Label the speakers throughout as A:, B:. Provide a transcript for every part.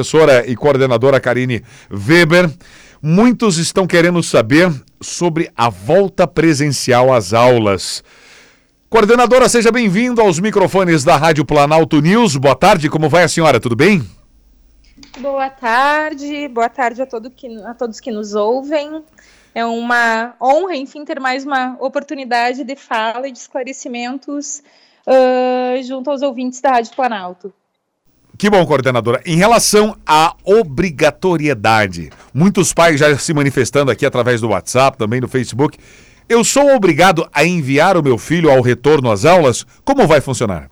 A: professora e coordenadora Karine Weber. Muitos estão querendo saber sobre a volta presencial às aulas. Coordenadora, seja bem-vindo aos microfones da Rádio Planalto News. Boa tarde, como vai a senhora? Tudo bem?
B: Boa tarde, boa tarde a, todo que, a todos que nos ouvem. É uma honra, enfim, ter mais uma oportunidade de fala e de esclarecimentos uh, junto aos ouvintes da Rádio Planalto.
A: Que bom, coordenadora. Em relação à obrigatoriedade, muitos pais já se manifestando aqui através do WhatsApp, também no Facebook. Eu sou obrigado a enviar o meu filho ao retorno às aulas? Como vai funcionar?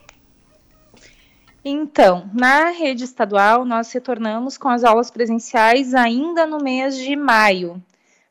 B: Então, na rede estadual, nós retornamos com as aulas presenciais ainda no mês de maio.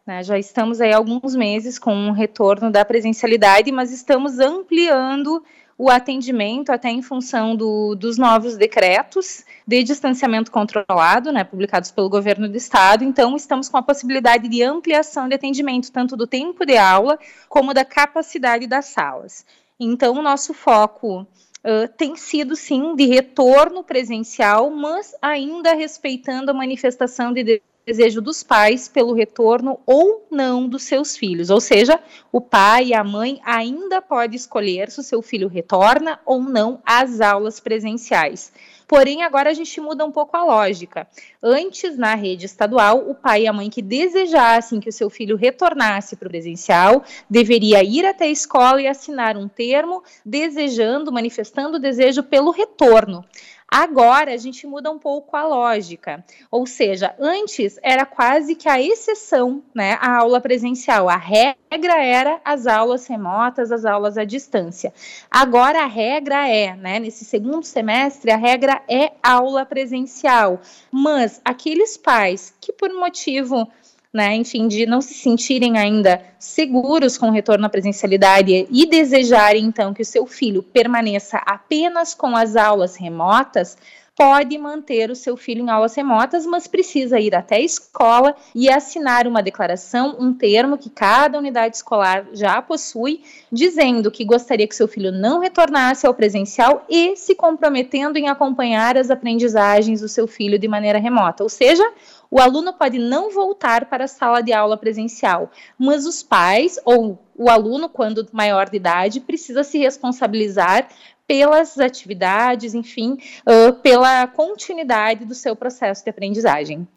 B: Né? Já estamos aí alguns meses com o um retorno da presencialidade, mas estamos ampliando o atendimento até em função do, dos novos decretos de distanciamento controlado, né, publicados pelo governo do estado. Então, estamos com a possibilidade de ampliação de atendimento, tanto do tempo de aula como da capacidade das salas. Então, o nosso foco Uh, tem sido sim de retorno presencial, mas ainda respeitando a manifestação de desejo dos pais pelo retorno ou não dos seus filhos. Ou seja, o pai e a mãe ainda pode escolher se o seu filho retorna ou não às aulas presenciais. Porém, agora a gente muda um pouco a lógica. Antes, na rede estadual, o pai e a mãe que desejassem que o seu filho retornasse para o presencial deveria ir até a escola e assinar um termo desejando, manifestando o desejo pelo retorno. Agora a gente muda um pouco a lógica, ou seja, antes era quase que a exceção, né, a aula presencial. A regra era as aulas remotas, as aulas à distância. Agora a regra é, né, nesse segundo semestre, a regra é aula presencial. Mas aqueles pais que por motivo né, enfim, de não se sentirem ainda seguros com o retorno à presencialidade e desejarem então que o seu filho permaneça apenas com as aulas remotas, pode manter o seu filho em aulas remotas, mas precisa ir até a escola e assinar uma declaração, um termo que cada unidade escolar já possui, dizendo que gostaria que seu filho não retornasse ao presencial e se comprometendo em acompanhar as aprendizagens do seu filho de maneira remota. Ou seja, o aluno pode não voltar para a sala de aula presencial, mas os pais ou o aluno, quando maior de idade, precisa se responsabilizar pelas atividades, enfim, uh, pela continuidade do seu processo de aprendizagem.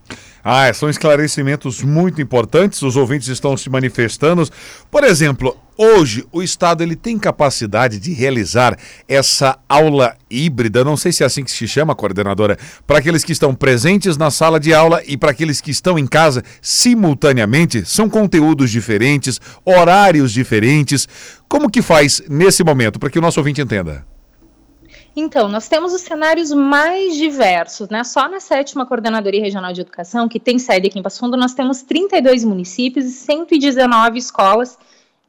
A: Ah, são esclarecimentos muito importantes, os ouvintes estão se manifestando. Por exemplo, hoje o Estado ele tem capacidade de realizar essa aula híbrida, não sei se é assim que se chama, coordenadora, para aqueles que estão presentes na sala de aula e para aqueles que estão em casa simultaneamente, são conteúdos diferentes, horários diferentes. Como que faz nesse momento, para que o nosso ouvinte entenda?
B: Então, nós temos os cenários mais diversos, né? Só na sétima Coordenadoria Regional de Educação, que tem sede aqui em Passo Fundo, nós temos 32 municípios e 119 escolas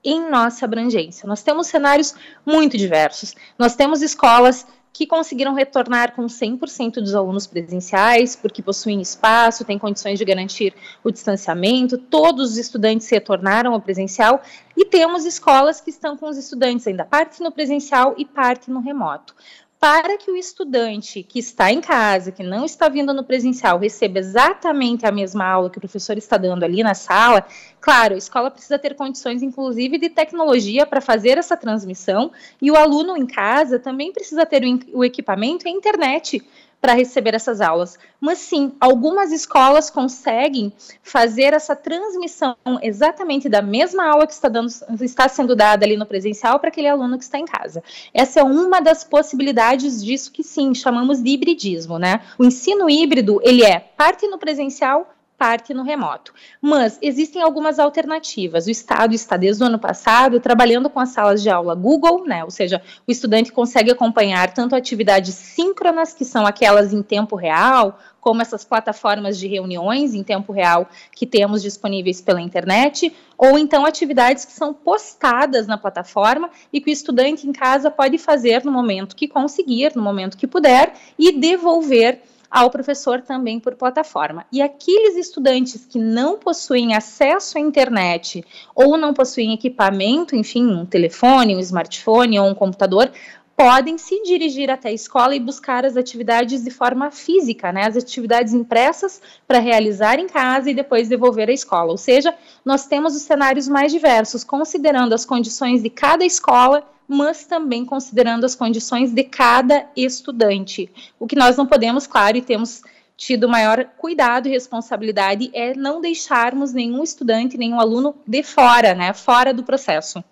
B: em nossa abrangência. Nós temos cenários muito diversos. Nós temos escolas que conseguiram retornar com 100% dos alunos presenciais, porque possuem espaço, têm condições de garantir o distanciamento, todos os estudantes retornaram ao presencial, e temos escolas que estão com os estudantes ainda parte no presencial e parte no remoto para que o estudante que está em casa, que não está vindo no presencial, receba exatamente a mesma aula que o professor está dando ali na sala, claro, a escola precisa ter condições, inclusive, de tecnologia para fazer essa transmissão, e o aluno em casa também precisa ter o equipamento e a internet para receber essas aulas. Mas sim, algumas escolas conseguem fazer essa transmissão exatamente da mesma aula que está, dando, está sendo dada ali no presencial para aquele aluno que está em casa. Essa é uma das possibilidades disso que sim, chamamos de hibridismo, né? O ensino híbrido, ele é parte no presencial, parte no remoto. Mas existem algumas alternativas. O Estado está desde o ano passado trabalhando com as salas de aula Google, né? Ou seja, o estudante consegue acompanhar tanto atividades síncronas, que são aquelas em tempo real, como essas plataformas de reuniões em tempo real que temos disponíveis pela internet, ou então atividades que são postadas na plataforma e que o estudante em casa pode fazer no momento que conseguir, no momento que puder, e devolver ao professor também por plataforma. E aqueles estudantes que não possuem acesso à internet ou não possuem equipamento, enfim, um telefone, um smartphone ou um computador, podem se dirigir até a escola e buscar as atividades de forma física, né, as atividades impressas para realizar em casa e depois devolver à escola. Ou seja, nós temos os cenários mais diversos, considerando as condições de cada escola, mas também considerando as condições de cada estudante. O que nós não podemos, claro, e temos tido maior cuidado e responsabilidade é não deixarmos nenhum estudante, nenhum aluno de fora, né, fora do processo.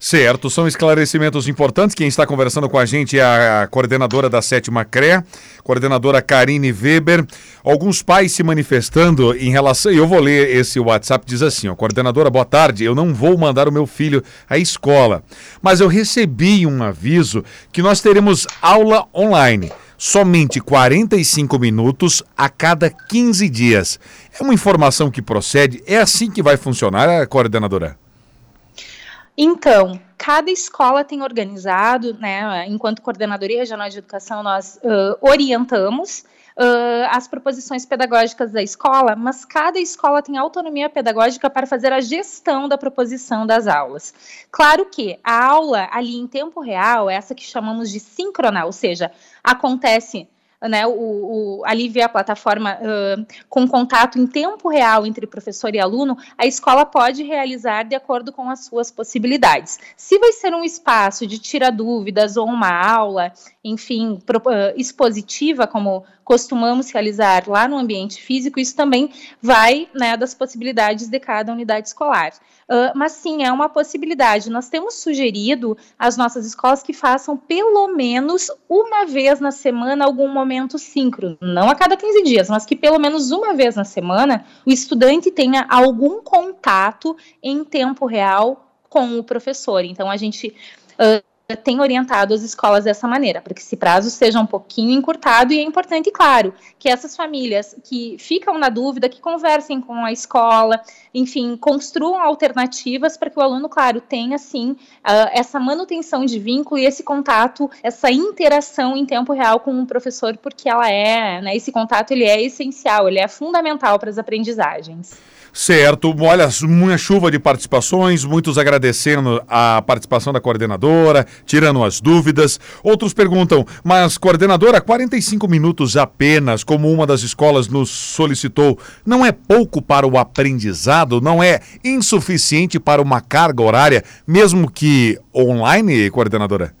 A: Certo, são esclarecimentos importantes. Quem está conversando com a gente é a coordenadora da sétima CRE, coordenadora Karine Weber. Alguns pais se manifestando em relação. Eu vou ler esse WhatsApp, diz assim: ó, coordenadora, boa tarde. Eu não vou mandar o meu filho à escola, mas eu recebi um aviso que nós teremos aula online somente 45 minutos a cada 15 dias. É uma informação que procede? É assim que vai funcionar, coordenadora?
B: Então, cada escola tem organizado, né? Enquanto Coordenadoria Regional de Educação, nós uh, orientamos uh, as proposições pedagógicas da escola, mas cada escola tem autonomia pedagógica para fazer a gestão da proposição das aulas. Claro que a aula ali em tempo real, essa que chamamos de síncrona, ou seja, acontece né, o, o, ali a plataforma uh, com contato em tempo real entre professor e aluno, a escola pode realizar de acordo com as suas possibilidades. Se vai ser um espaço de tira dúvidas ou uma aula, enfim, uh, expositiva, como costumamos realizar lá no ambiente físico, isso também vai né, das possibilidades de cada unidade escolar. Uh, mas sim, é uma possibilidade. Nós temos sugerido às nossas escolas que façam pelo menos uma vez na semana algum momento síncrono, não a cada 15 dias, mas que pelo menos uma vez na semana o estudante tenha algum contato em tempo real com o professor. Então, a gente uh, tem orientado as escolas dessa maneira, para que esse prazo seja um pouquinho encurtado e é importante, claro, que essas famílias que ficam na dúvida, que conversem com a escola, enfim, construam alternativas para que o aluno, claro, tenha, sim, uh, essa manutenção de vínculo e esse contato, essa interação em tempo real com o professor, porque ela é, né, esse contato ele é essencial, ele é fundamental para as aprendizagens.
A: Certo, olha, uma chuva de participações, muitos agradecendo a participação da coordenadora, tirando as dúvidas. Outros perguntam, mas coordenadora, 45 minutos apenas, como uma das escolas nos solicitou, não é pouco para o aprendizado? Não é insuficiente para uma carga horária, mesmo que online, coordenadora?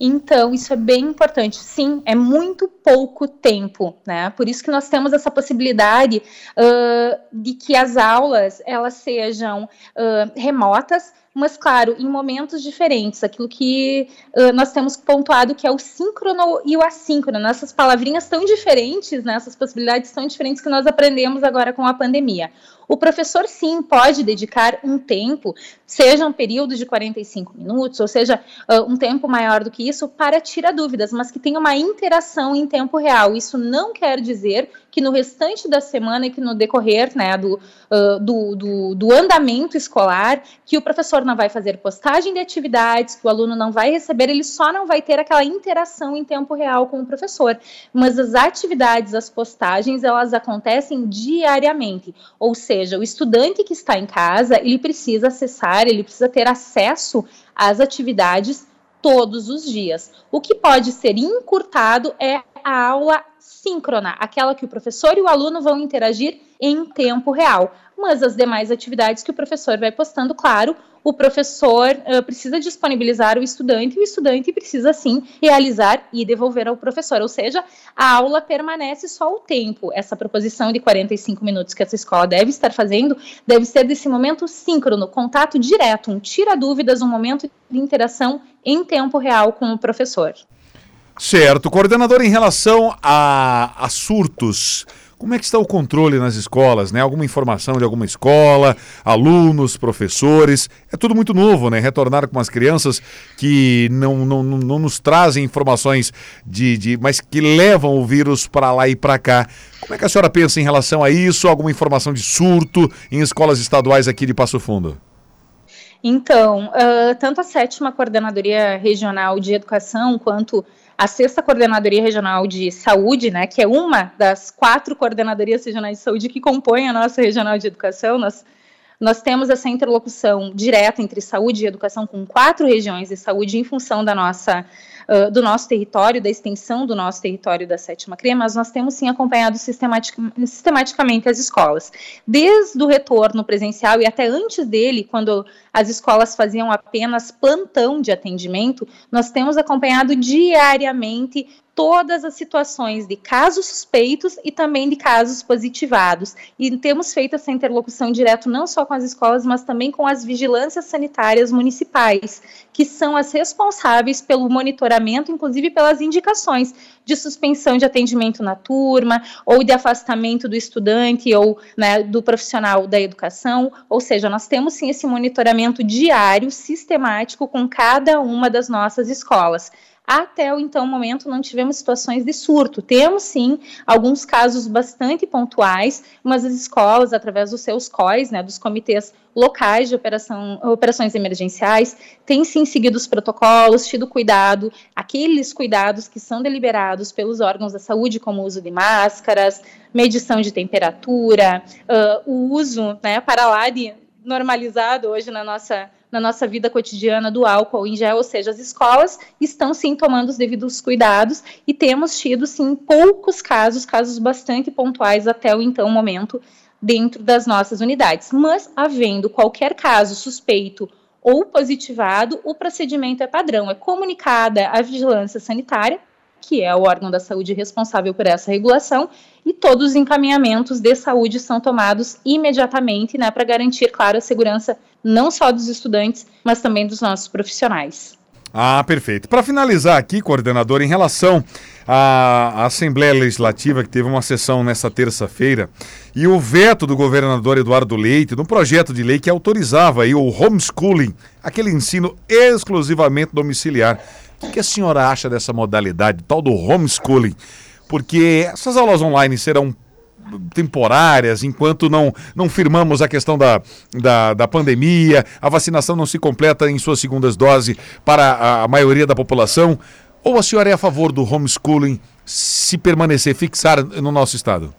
B: Então, isso é bem importante. Sim, é muito pouco tempo, né? Por isso que nós temos essa possibilidade uh, de que as aulas elas sejam uh, remotas, mas claro, em momentos diferentes, aquilo que uh, nós temos pontuado que é o síncrono e o assíncrono, essas palavrinhas tão diferentes, né, essas possibilidades tão diferentes que nós aprendemos agora com a pandemia. O professor, sim, pode dedicar um tempo, seja um período de 45 minutos, ou seja, uh, um tempo maior do que isso, para tirar dúvidas, mas que tenha uma interação em tempo real. Isso não quer dizer que no restante da semana e que no decorrer né, do, uh, do, do, do, andamento escolar, que o professor não vai fazer postagem de atividades, que o aluno não vai receber, ele só não vai ter aquela interação em tempo real com o professor. Mas as atividades, as postagens, elas acontecem diariamente, ou seja, o estudante que está em casa, ele precisa acessar, ele precisa ter acesso às atividades todos os dias. O que pode ser encurtado é a aula síncrona, aquela que o professor e o aluno vão interagir em tempo real. Mas as demais atividades que o professor vai postando, claro, o professor uh, precisa disponibilizar o estudante e o estudante precisa sim realizar e devolver ao professor. Ou seja, a aula permanece só o tempo. Essa proposição de 45 minutos que essa escola deve estar fazendo deve ser desse momento síncrono, contato direto, um tira dúvidas, um momento de interação em tempo real com o professor.
A: Certo. Coordenador, em relação a, a surtos, como é que está o controle nas escolas, né? Alguma informação de alguma escola, alunos, professores? É tudo muito novo, né? Retornar com as crianças que não, não, não, nos trazem informações de, de. mas que levam o vírus para lá e para cá. Como é que a senhora pensa em relação a isso? Alguma informação de surto em escolas estaduais aqui de Passo Fundo?
B: Então, uh, tanto a sétima coordenadoria regional de educação quanto a sexta coordenadoria regional de saúde, né, que é uma das quatro coordenadorias regionais de saúde que compõem a nossa regional de educação, nós Nós temos essa interlocução direta entre saúde e educação com quatro regiões de saúde em função da nossa do nosso território, da extensão do nosso território da sétima CRE, mas nós temos sim acompanhado sistematic, sistematicamente as escolas. Desde o retorno presencial e até antes dele, quando as escolas faziam apenas plantão de atendimento, nós temos acompanhado diariamente todas as situações de casos suspeitos e também de casos positivados. E temos feito essa interlocução direto não só com as escolas, mas também com as vigilâncias sanitárias municipais, que são as responsáveis pelo monitoramento, inclusive pelas indicações de suspensão de atendimento na turma, ou de afastamento do estudante ou né, do profissional da educação. Ou seja, nós temos sim esse monitoramento diário, sistemático, com cada uma das nossas escolas. Até o então momento não tivemos situações de surto. Temos sim alguns casos bastante pontuais, mas as escolas, através dos seus COIs, né, dos comitês locais de operação, operações emergenciais, têm sim seguido os protocolos, tido cuidado, aqueles cuidados que são deliberados pelos órgãos da saúde, como o uso de máscaras, medição de temperatura, uh, o uso, né, para lá de normalizado hoje na nossa na nossa vida cotidiana do álcool em gel, ou seja, as escolas estão sim tomando os devidos cuidados e temos tido sim poucos casos, casos bastante pontuais até o então momento dentro das nossas unidades. Mas havendo qualquer caso suspeito ou positivado, o procedimento é padrão, é comunicada à vigilância sanitária que é o órgão da saúde responsável por essa regulação, e todos os encaminhamentos de saúde são tomados imediatamente, né, para garantir, claro, a segurança não só dos estudantes, mas também dos nossos profissionais.
A: Ah, perfeito. Para finalizar aqui, coordenador, em relação à Assembleia Legislativa, que teve uma sessão nessa terça-feira, e o veto do governador Eduardo Leite no projeto de lei que autorizava aí o homeschooling, aquele ensino exclusivamente domiciliar. O que a senhora acha dessa modalidade, tal do homeschooling? Porque essas aulas online serão temporárias, enquanto não, não firmamos a questão da, da, da, pandemia, a vacinação não se completa em suas segundas doses para a, a maioria da população? Ou a senhora é a favor do homeschooling se permanecer, fixar no nosso estado?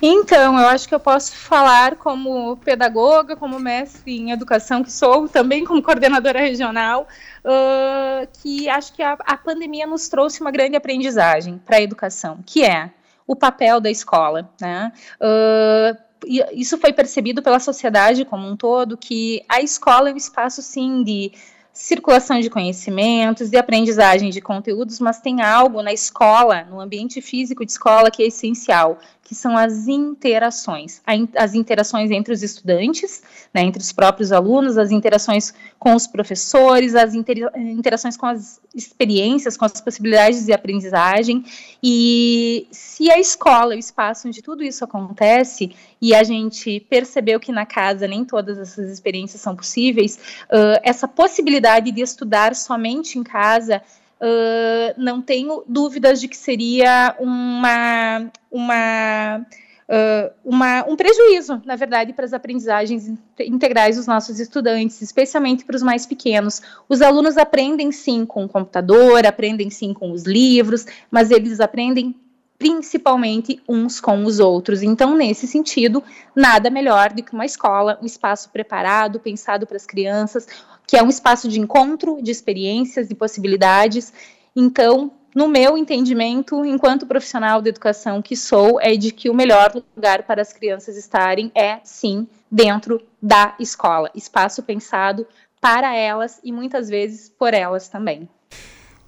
B: Então, eu acho que eu posso falar como pedagoga, como mestre em educação que sou, também como coordenadora regional, uh, que acho que a, a, pandemia nos trouxe uma grande aprendizagem para a educação, que é o papel da escola, né? Uh, isso foi percebido pela sociedade como um todo, que a escola é um espaço, sim, de circulação de conhecimentos, de aprendizagem de conteúdos, mas tem algo na escola, no ambiente físico de escola, que é essencial, que são as interações, as interações entre os estudantes, né, entre os próprios alunos, as interações com os professores, as interações com as experiências, com as possibilidades de aprendizagem. E se a escola o espaço onde tudo isso acontece, e a gente percebeu que na casa nem todas essas experiências são possíveis, uh, essa possibilidade de estudar somente em casa uh, não tenho dúvidas de que seria uma, uma, uh, uma, um prejuízo, na verdade, para as aprendizagens integrais dos nossos estudantes, especialmente para os mais pequenos. Os alunos aprendem sim com o computador, aprendem sim com os livros, mas eles aprendem principalmente uns com os outros. Então, nesse sentido, nada melhor do que uma escola, um espaço preparado, pensado para as crianças, que é um espaço de encontro, de experiências, de possibilidades. Então, no meu entendimento, enquanto profissional de educação que sou, é de que o melhor lugar para as crianças estarem é, sim, dentro da escola. Espaço pensado para elas e muitas vezes por elas também.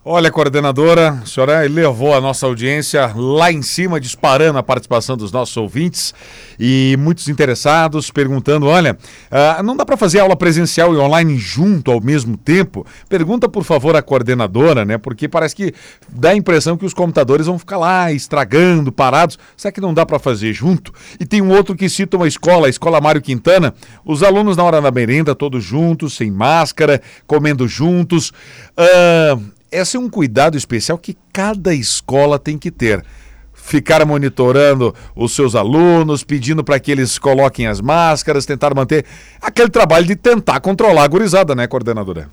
A: Olha, coordenadora, a senhora levou a nossa audiência lá em cima, disparando a participação dos nossos ouvintes e muitos interessados perguntando: olha, uh, não dá para fazer aula presencial e online junto ao mesmo tempo? Pergunta, por favor, à coordenadora, né? Porque parece que dá a impressão que os computadores vão ficar lá estragando, parados. Será que não dá para fazer junto? E tem um outro que cita uma escola, a Escola Mário Quintana, os alunos na hora da merenda, todos juntos, sem máscara, comendo juntos. Uh, esse é um cuidado especial que cada escola tem que ter. Ficar monitorando os seus alunos, pedindo para que eles coloquem as máscaras, tentar manter aquele trabalho de tentar controlar a gurizada, né, coordenadora?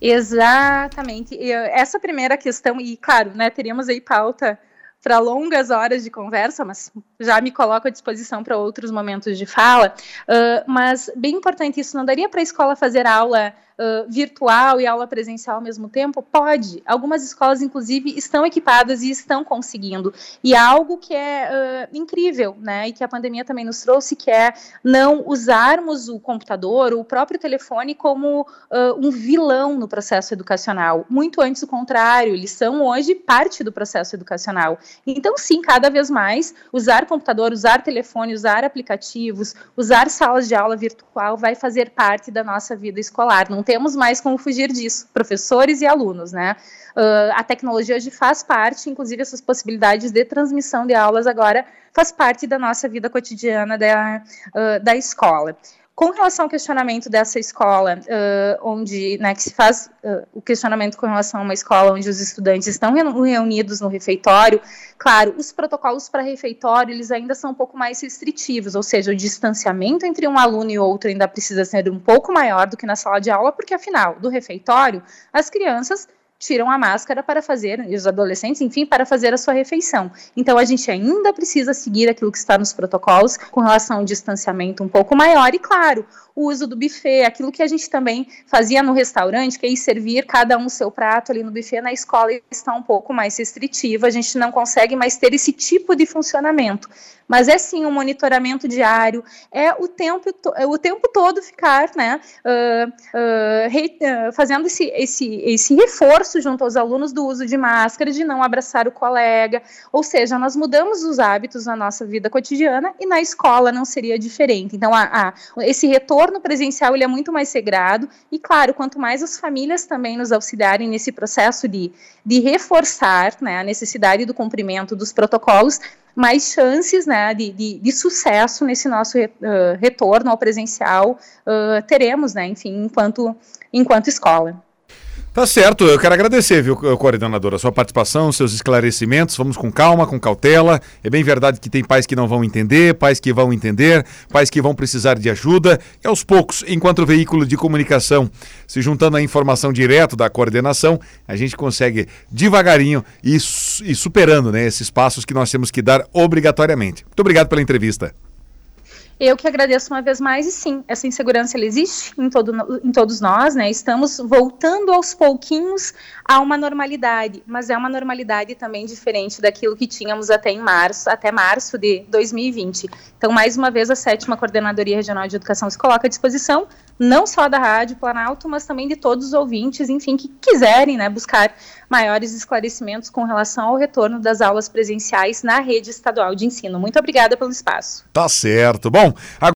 B: Exatamente. Essa primeira questão, e claro, né, teríamos aí pauta para longas horas de conversa, mas já me coloco à disposição para outros momentos de fala. Uh, mas bem importante isso, não daria para a escola fazer aula uh, virtual e aula presencial ao mesmo tempo? Pode. Algumas escolas, inclusive, estão equipadas e estão conseguindo. E algo que é uh, incrível, né? E que a pandemia também nos trouxe, que é não usarmos o computador, o próprio telefone, como um vilão no processo educacional. Muito antes o contrário, eles são hoje parte do processo educacional. Então, sim, cada vez mais, usar computador, usar telefone, usar aplicativos, usar salas de aula virtual vai fazer parte da nossa vida escolar. Não temos mais como fugir disso, professores e alunos, né? Uh, a tecnologia hoje faz parte, inclusive essas possibilidades de transmissão de aulas agora faz parte da nossa vida cotidiana da, uh, da escola. Com relação ao questionamento dessa escola, uh, onde né, que se faz uh, o questionamento com relação a uma escola onde os estudantes estão reunidos no refeitório, claro, os protocolos para refeitório eles ainda são um pouco mais restritivos, ou seja, o distanciamento entre um aluno e outro ainda precisa ser um pouco maior do que na sala de aula, porque afinal, do refeitório, as crianças tiram a máscara para fazer, e os adolescentes, enfim, para fazer a sua refeição. Então, a gente ainda precisa seguir aquilo que está nos protocolos com relação ao distanciamento um pouco maior e, claro, o uso do buffet, aquilo que a gente também fazia no restaurante, que é ir servir cada um o seu prato ali no buffet, na escola está um pouco mais restritivo, a gente não consegue mais ter esse tipo de funcionamento. Mas é sim um monitoramento diário, é o tempo, é o tempo todo ficar, né, uh, uh, re, uh, fazendo esse, esse, esse reforço junto aos alunos do uso de máscara, de não abraçar o colega, ou seja, nós mudamos os hábitos na nossa vida cotidiana e na escola não seria diferente. Então, a, a, esse retorno presencial ele é muito mais sagrado e, claro, quanto mais as famílias também nos auxiliarem nesse processo de, de reforçar né, a necessidade do cumprimento dos protocolos, mais chances né, de, de, de sucesso nesse nosso uh, retorno ao presencial uh, teremos, né, enfim, enquanto, enquanto escola.
A: Tá certo, eu quero agradecer, viu, coordenadora, a sua participação, seus esclarecimentos. Vamos com calma, com cautela. É bem verdade que tem pais que não vão entender, pais que vão entender, pais que vão precisar de ajuda. E aos poucos, enquanto o veículo de comunicação se juntando à informação direto da coordenação, a gente consegue devagarinho e, e superando né, esses passos que nós temos que dar obrigatoriamente. Muito obrigado pela entrevista.
B: Eu que agradeço uma vez mais, e sim, essa insegurança ela existe em, todo, em todos nós, né? Estamos voltando aos pouquinhos a uma normalidade, mas é uma normalidade também diferente daquilo que tínhamos até em março, até março de 2020. Então, mais uma vez, a sétima Coordenadoria Regional de Educação se coloca à disposição, não só da Rádio Planalto, mas também de todos os ouvintes, enfim, que quiserem né, buscar maiores esclarecimentos com relação ao retorno das aulas presenciais na rede estadual de ensino. Muito obrigada pelo espaço.
A: Tá certo. Bom,